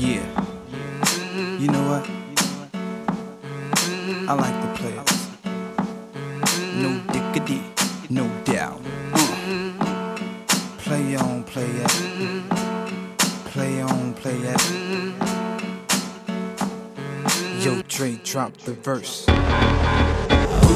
Yeah. You know what? I like the players. No diggity, no doubt. Uh. Play on, play it. Play on, play it. Yo, Dre, drop the verse.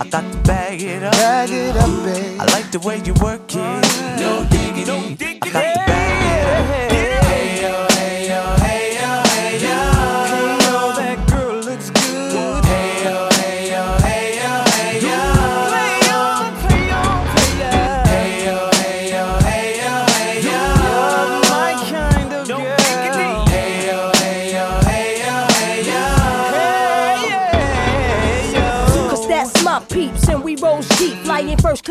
I got to bag it up. Bag it up, babe. I like the way you work it. No diggity. I got to bag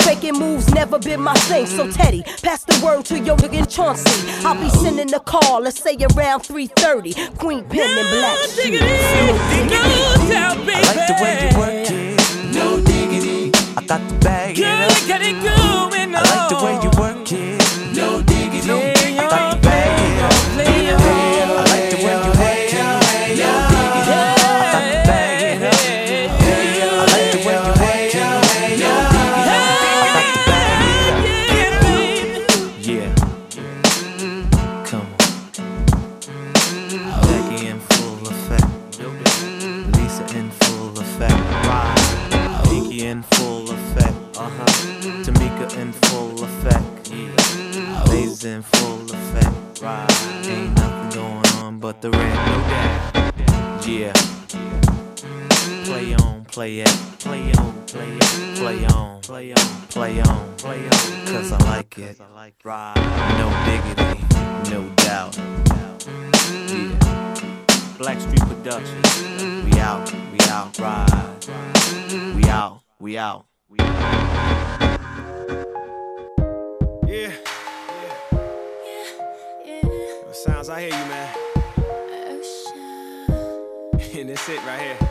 Faking moves never been my thing. So Teddy, pass the word to your nigga Chauncey. I'll be sending a call, let's say around 3:30. Queen Pen and Black Sheep. I like the way you work it. No diggity. I got to bag Got it up. I like the way you Play on, play it. Play on, play it. Play on, play on, play on, play on. Cause I like it. Right. No diggity, no doubt. Yeah. Blackstreet Productions. We out, we out, ride. We out. We out. Yeah. Yeah. Sounds, I hear you, man. Oh, and that's it right here.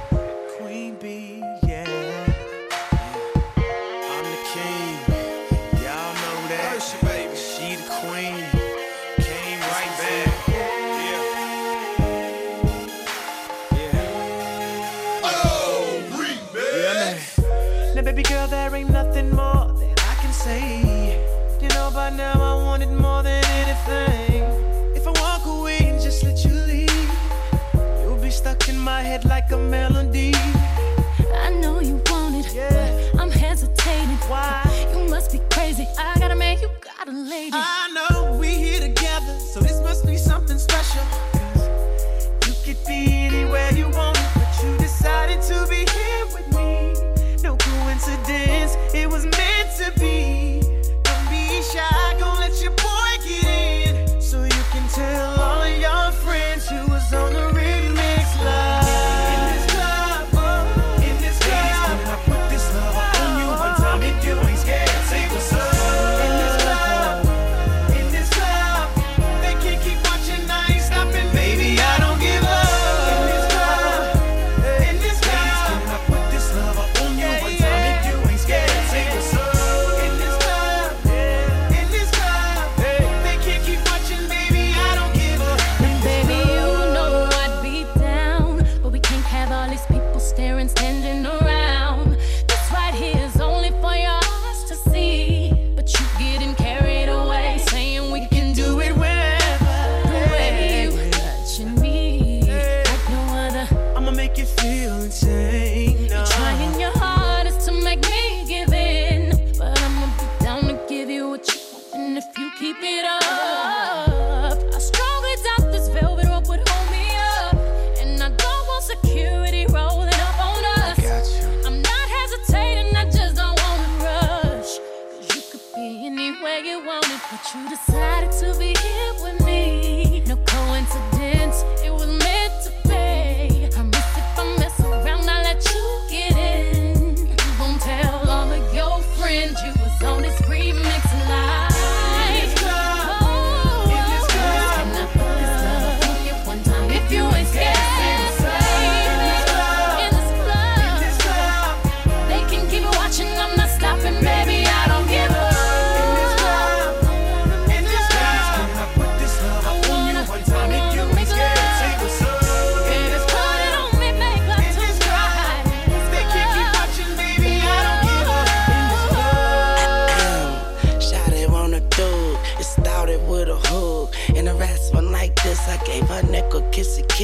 Baby girl, there ain't nothing more that I can say. You know, by now I want it more than anything. If I walk away and just let you leave, you'll be stuck in my head like a melody. I know you want it, Yeah. but I'm hesitating. Why? You must be crazy. I got a man, you got a lady. I know we here together, so this must be something special. 'Cause you could be anywhere you want, but you decided to be here with me. Coincidence, it was meant to be. Decided to be here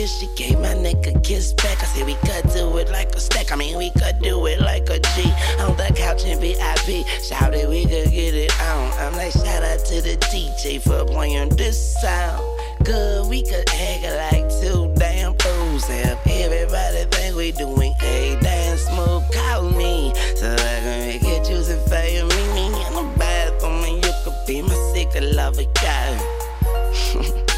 kiss She gave my neck a kiss back. I said we could do it like a stack. I mean we could do it like a G On the couch in VIP Shouted we could get it on. I'm like shout out to the DJ for playing this sound. Good we could act like two damn fools. Have everybody think we doing a dance move Call me. So I can make it juicy for you Meet me in the bathroom and you could be my secret lover it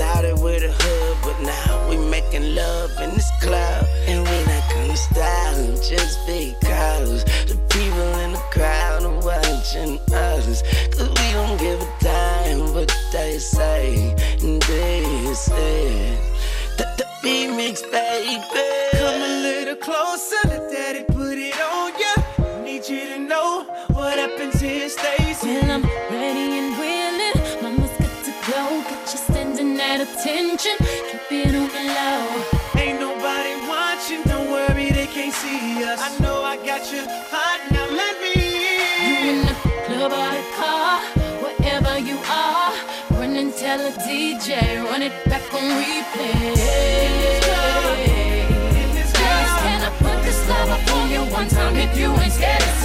started with a hug, but now we making love in this club. And we not gonna stop just because the people in the crowd are watching us. Cause we don't give a damn what they say. And this is the, the remix, baby. Come a little closer, let daddy put it on ya. Need you to know what happens here stays. Well, I'm know I got you hot, now let me You in the club or the car, wherever you are. Run and tell a DJ, run it back on replay. In this club, Can I put this love up on you one time if you ain't scared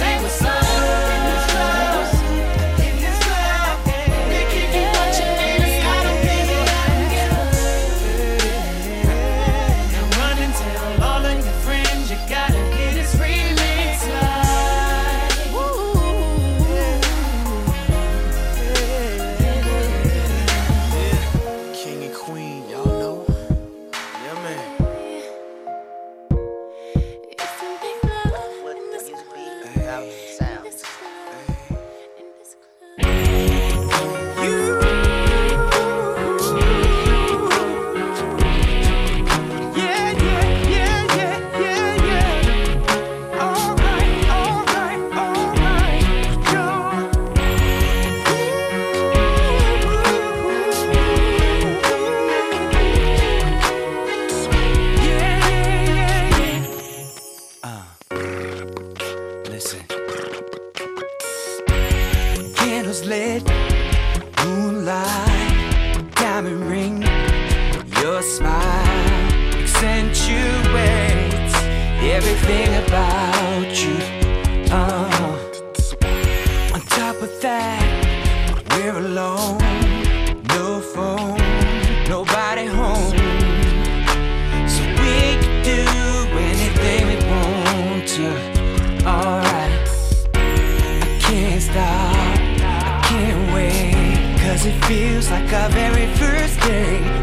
it feels like our very first day.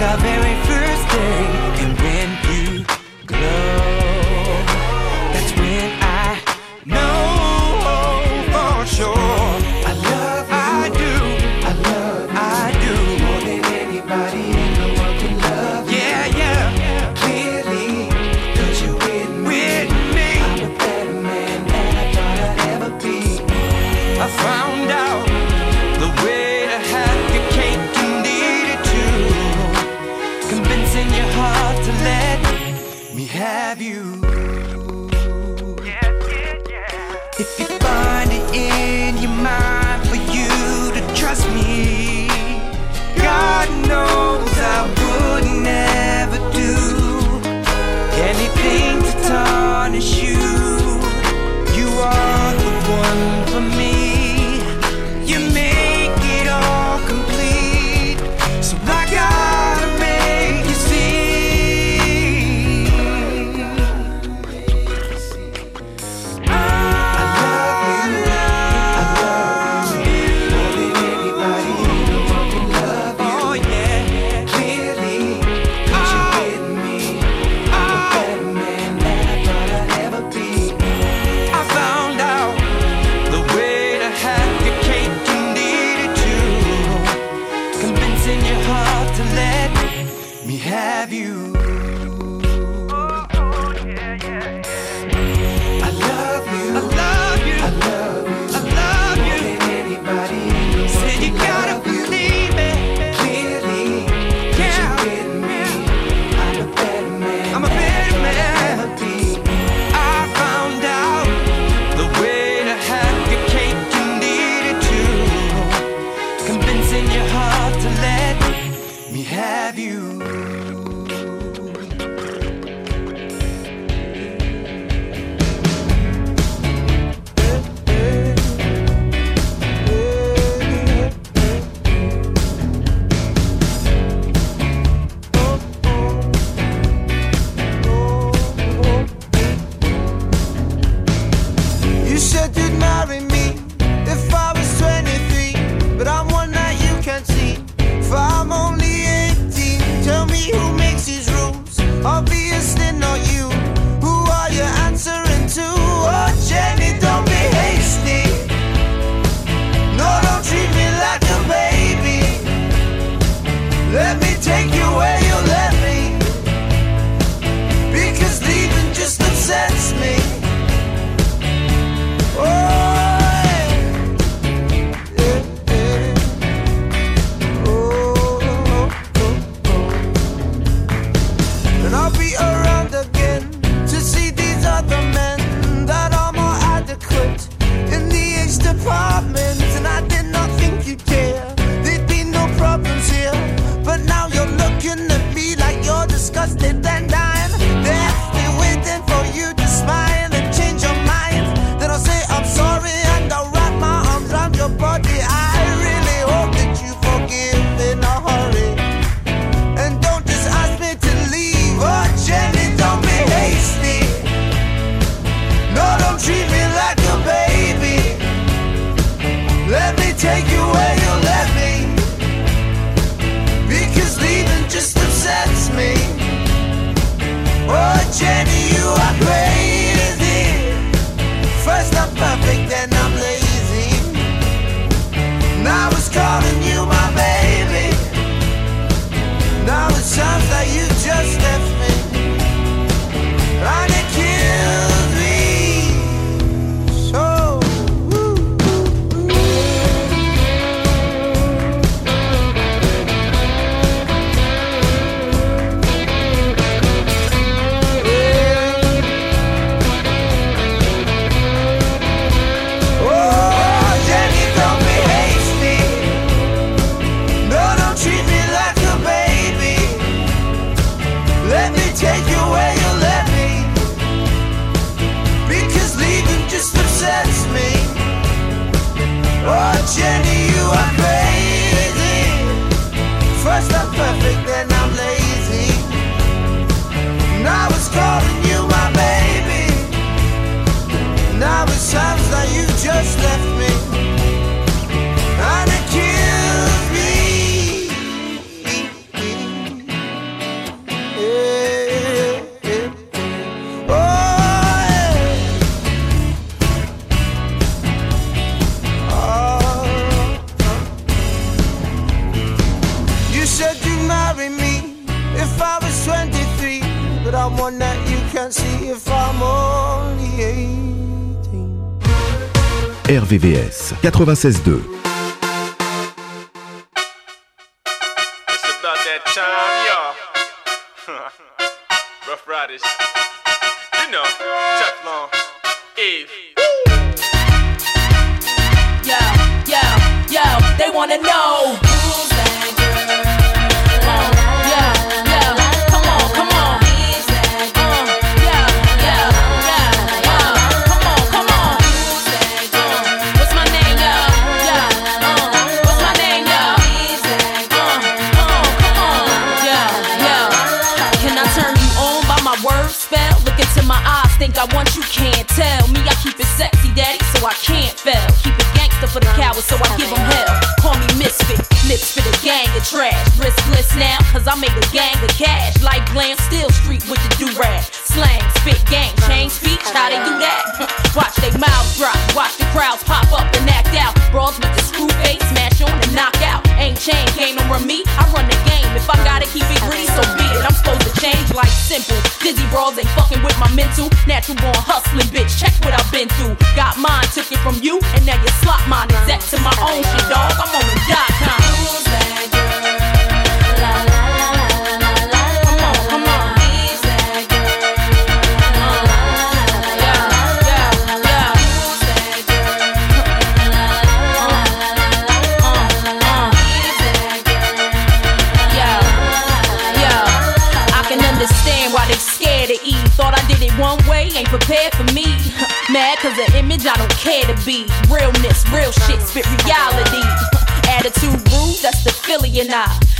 like a very have you. Yeah, yeah, yeah. 96.2. think I want you can't tell me I keep it sexy, daddy, so I can't fail. Keep it gangster for the cowards, so I give them hell. Call me misfit, lips for the gang of trash. Riskless now, cause I made a gang of cash. Like glam, still street with the do rag. Slang, spit, gang, change speech, how they do that? Watch they mouth drop. simple. Dizzy brawls ain't fucking with my mental. Natural born hustling, bitch. Check what I've been through. Got mine, took it from you, and now you slot mine. Is to my own shit, dog? care to be. Realness, real shit, spit reality. Attitude rude, that's the Philly and I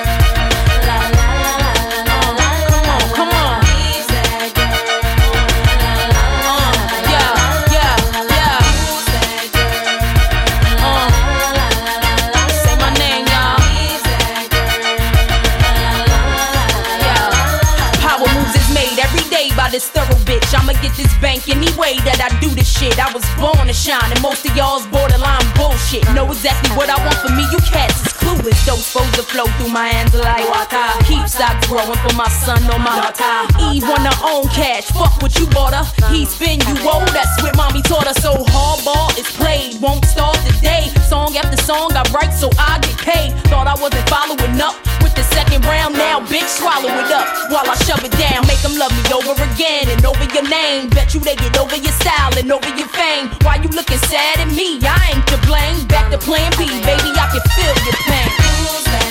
get this bank any way that I do this shit. I was born to shine, and most of y'all's borderline bullshit. Know exactly what I want for me, you cats is clueless. Those foes that flow through my hands like water. Keep stocks growing for my son on my water. Eve on her own cash, fuck what you bought her. He spin you old, that's what mommy taught her. So hardball is played, won't start today. Song after song I write so I get paid. Thought I wasn't following up the second round now, bitch, swallow it up while I shove it down. Make them love me over again and over your name. Bet you they get over your style and over your fame. Why you looking sad at me? I ain't to blame. Back to plan B, baby, I can feel your pain.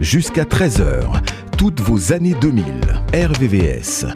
Jusqu'à 13h, toutes vos années 2000. RVVS,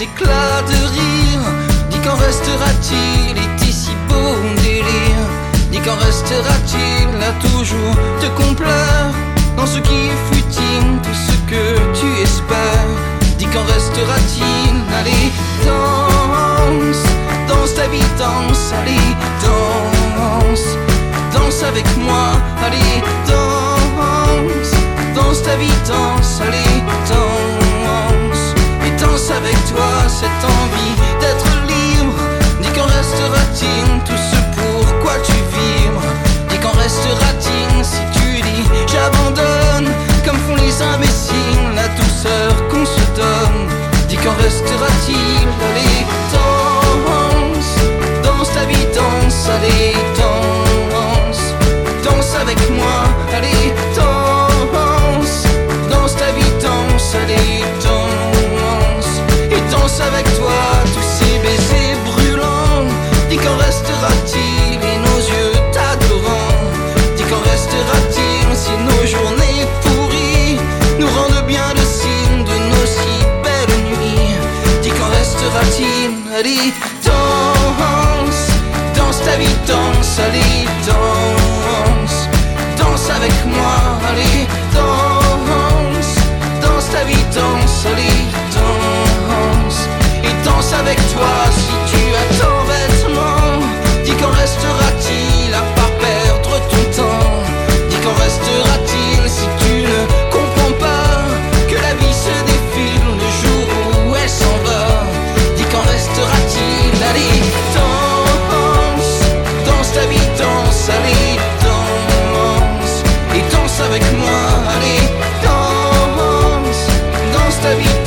éclats de rire. Dis qu'en restera-t-il était si beau mon délire. Dis qu'en restera-t-il à toujours te complaire dans ce qui est futile, tout ce que tu espères. Dis qu'en restera-t-il Allez, danse, danse ta vie, danse, allez, danse, danse avec moi, allez, danse, danse ta vie, danse, allez, danse avec toi cette envie d'être libre. Dis qu'en restera-t-il tout ce pourquoi tu vibres? Dis qu'en restera-t-il si tu dis j'abandonne? Comme font les imbéciles la douceur qu'on se donne. Dis qu'en restera-t-il Allez, danse, danse la vie, danse, allez, si nos journées pourries nous rendent bien le signe de nos si belles nuits. Dis qu'en restera-t-il Allez, danse, danse ta vie, danse, allez, danse, danse avec moi, allez, danse, danse ta vie, danse, allez, danse, et danse avec toi si danse ta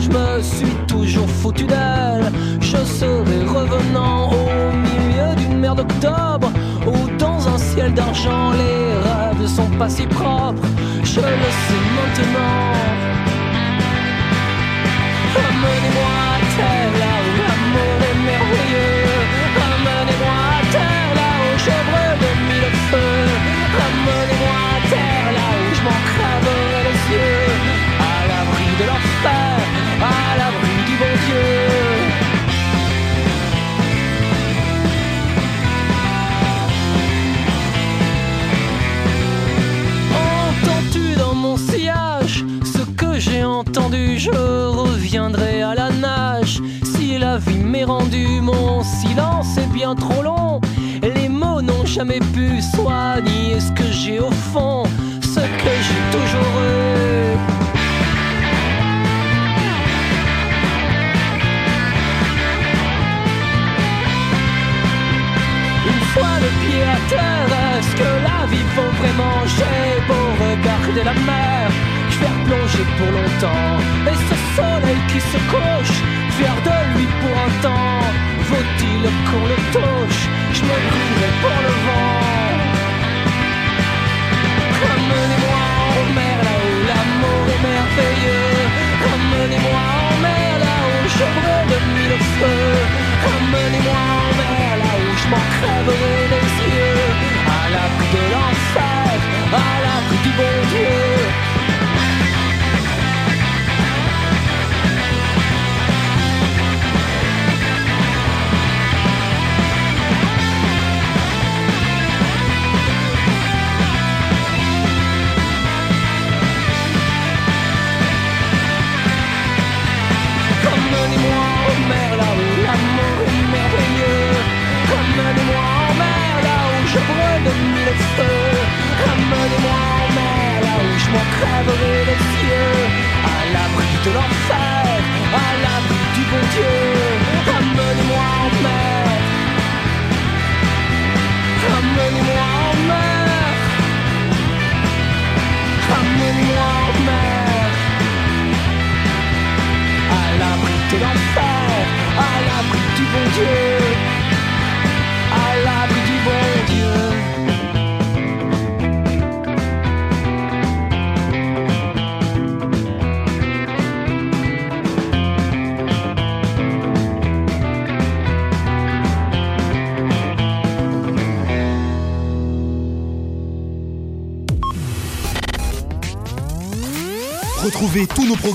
Je me suis toujours foutu d'elle. Je serai revenant au milieu d'une mer d'octobre Où dans un ciel d'argent Les rêves sont pas si propres. Je le sais maintenant Je reviendrai à la nage. Si la vie m'est rendue Mon silence est bien trop long. Les mots n'ont jamais pu soigner ce que j'ai au fond Ce que j'ai toujours eu. Une fois le pied à terre, est-ce que la vie vaut vraiment? J'ai beau regarder la mer, pour longtemps. Et ce soleil qui se couche, fier de lui pour un temps, vaut-il qu'on le touche? Je me brûlerai pour le vent. Ramenez-moi en mer là où l'amour est merveilleux. Ramenez-moi en mer là où je brûle de mille feux. Ramenez-moi en mer là où je m'en crèverai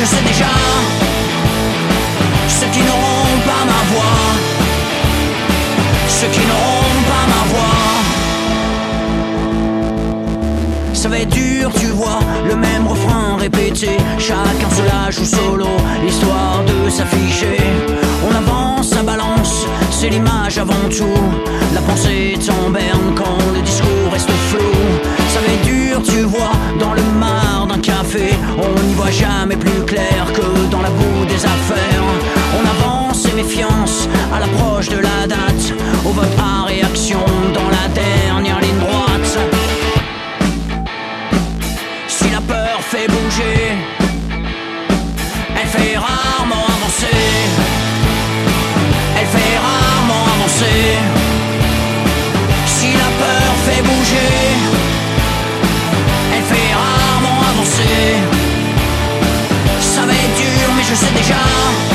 je sais déjà. Ceux qui n'auront pas ma voix, ceux qui n'auront pas ma voix. Ça va être dur, tu vois, le même refrain répété. Chacun se lâche ou solo, histoire de s'afficher. On avance, ça balance, c'est l'image avant tout. La pensée est quand le discours reste flou. Tu vois, dans le mar d'un café. On n'y voit jamais plus clair que dans la boue des affaires. On avance et méfiance à la Ça va être dur, mais je sais déjà.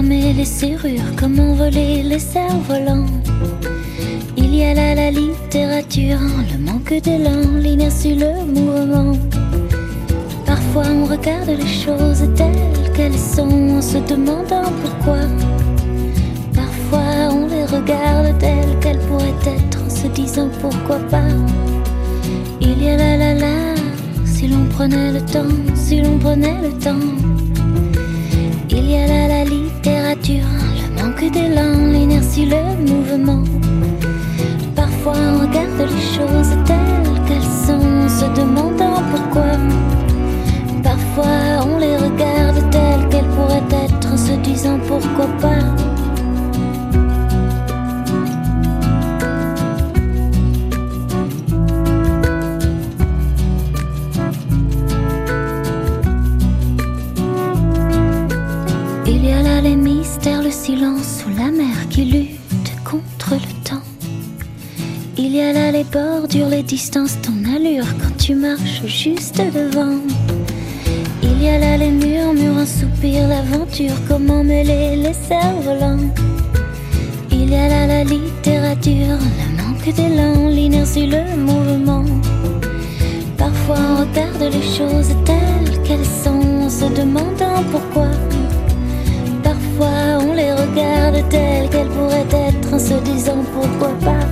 Les serrures, comment voler les cerfs-volants. Il y a là la littérature, le manque d'élan, l'inertie, le mouvement. Parfois on regarde les choses telles qu'elles sont en se demandant pourquoi. Parfois on les regarde telles qu'elles pourraient être en se disant pourquoi pas. Il y a la la la, si l'on prenait le temps, si l'on prenait le temps. Il y a là la le manque d'élan, l'inertie, le mouvement. Parfois on regarde les choses telles qu'elles sont se demandant pourquoi. Parfois on les regarde telles qu'elles pourraient être en se disant pourquoi pas. Silence sous la mer qui lutte contre le temps. Il y a là les bordures, les distances, ton allure quand tu marches juste devant. Il y a là les murmures, un soupir, l'aventure, comment mêler les cerfs-volants. Il y a là la littérature, le manque d'élan, l'inertie, le mouvement. Parfois on regarde les choses telles qu'elles sont en se demandant pourquoi. Regarde telles qu'elles pourraient être en se disant pourquoi pas.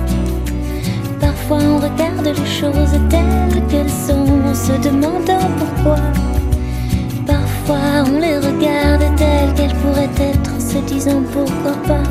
Parfois on regarde les choses telles qu'elles sont en se demandant pourquoi. Parfois on les regarde telles qu'elles pourraient être en se disant pourquoi pas.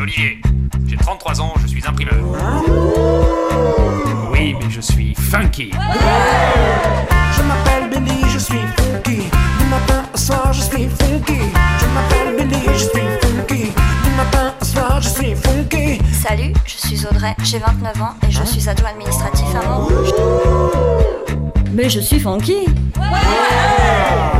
C'est Olivier. J'ai 33 ans, je suis imprimeur. Oui, mais je suis funky. Je m'appelle Billy, je suis funky. Du matin au soir, je suis funky. Je m'appelle Billy, je suis funky. Du matin au soir, je suis funky. Salut, je suis Audrey, j'ai 29 ans et je suis adjoint administratif à Montrouge. Mais je suis funky Salut,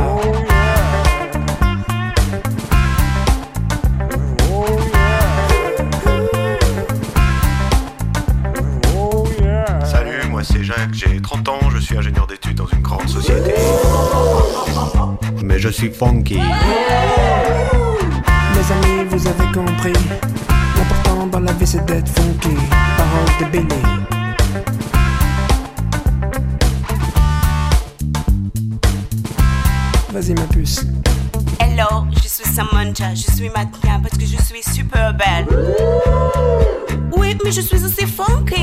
suis funky. Mes amis, vous avez compris. L'important dans la vie, c'est d'être funky. Parole de Billy. Vas-y, ma puce. Hello, je suis Samantha, je suis mannequin parce que je suis super belle. Oui, mais je suis aussi funky.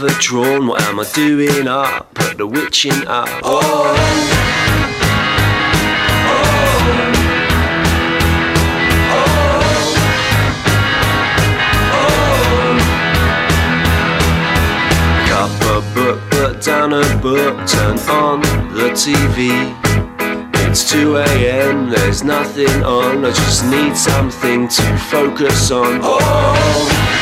overdrawn. What am I doing up? Put the witching up. Oh. oh. oh. oh. Cup a book, put down a book, turn on the TV. It's 2 a.m., there's nothing on. I just need something to focus on. Oh.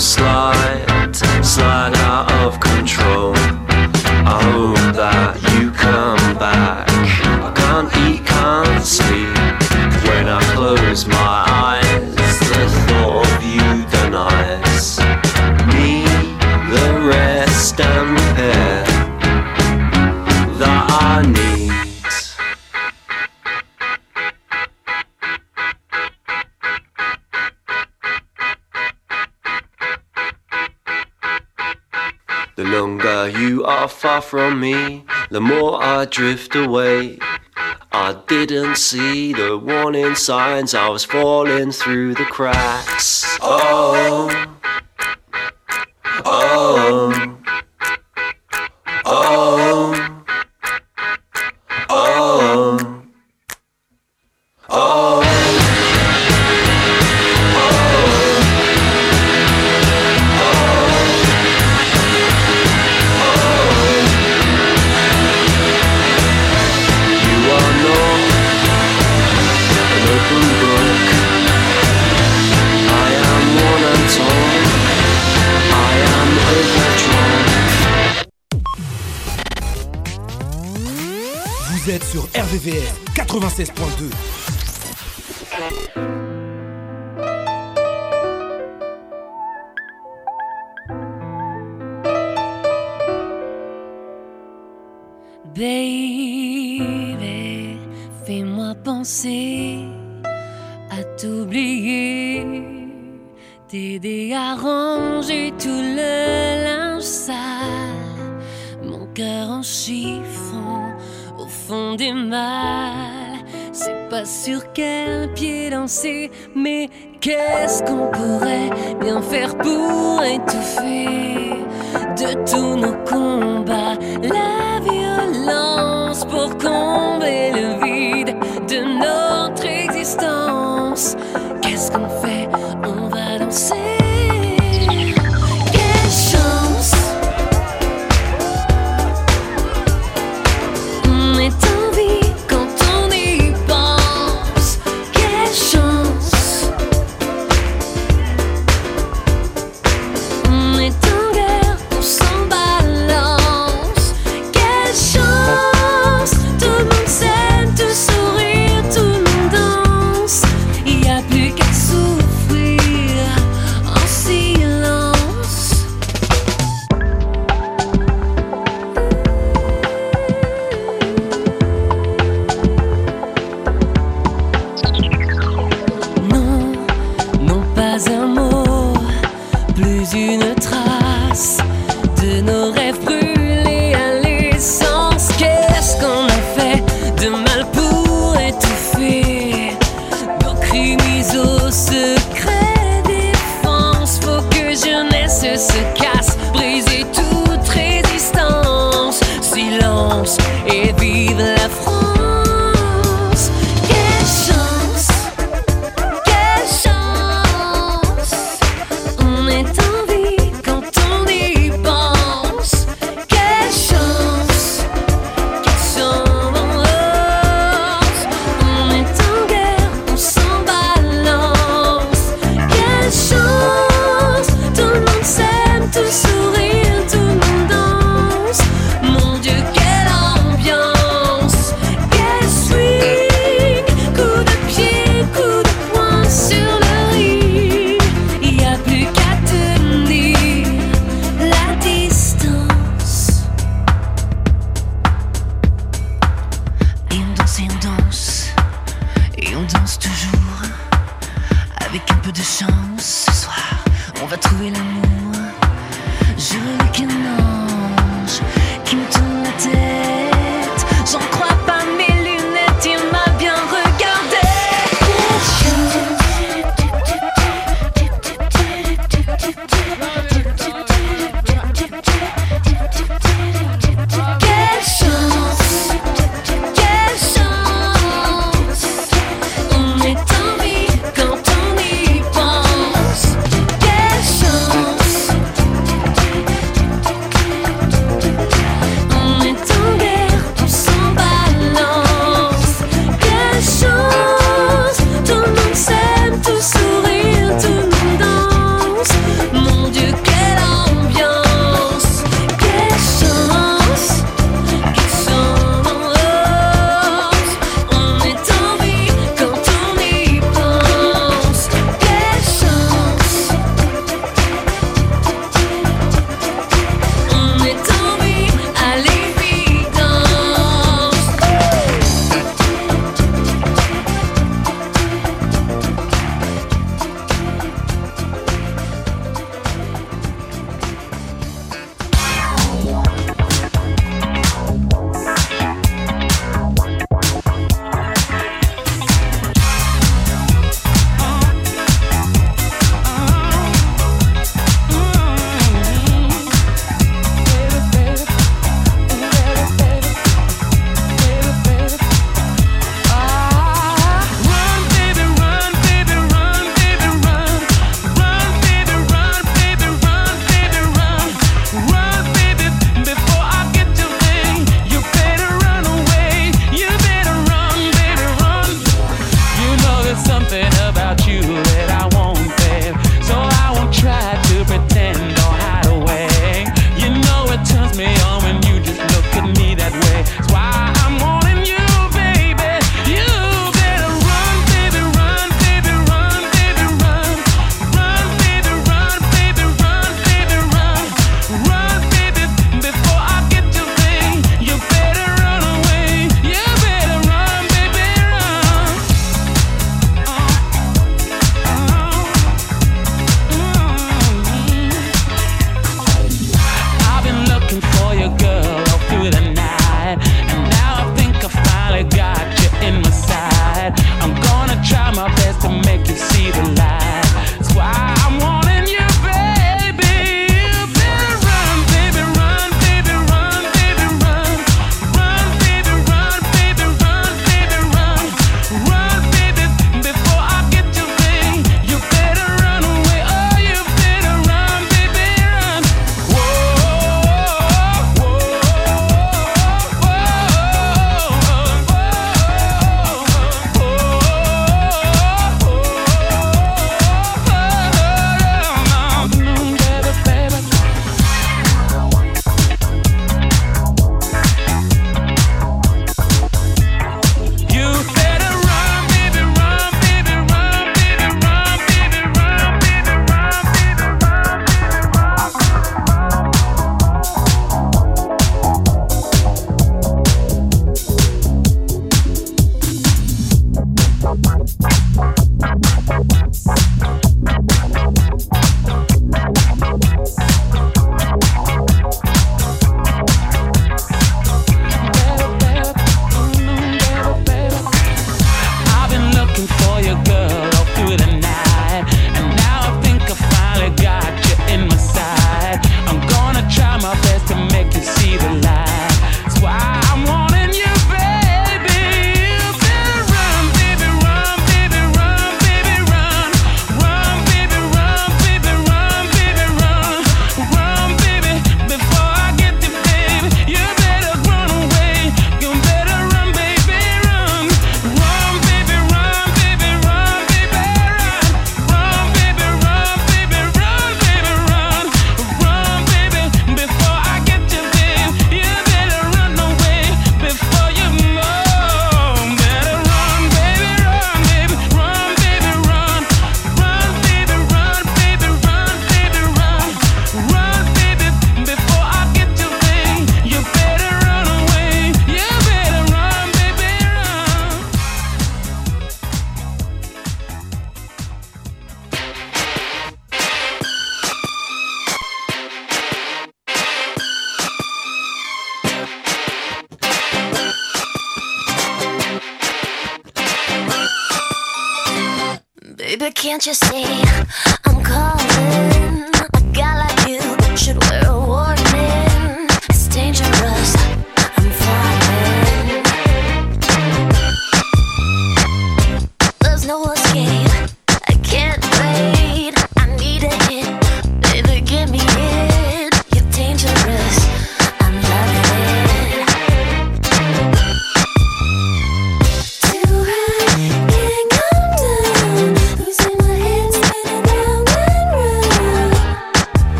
slide, slide. The more I drift away, I didn't see the warning signs. I was falling through the cracks. Oh.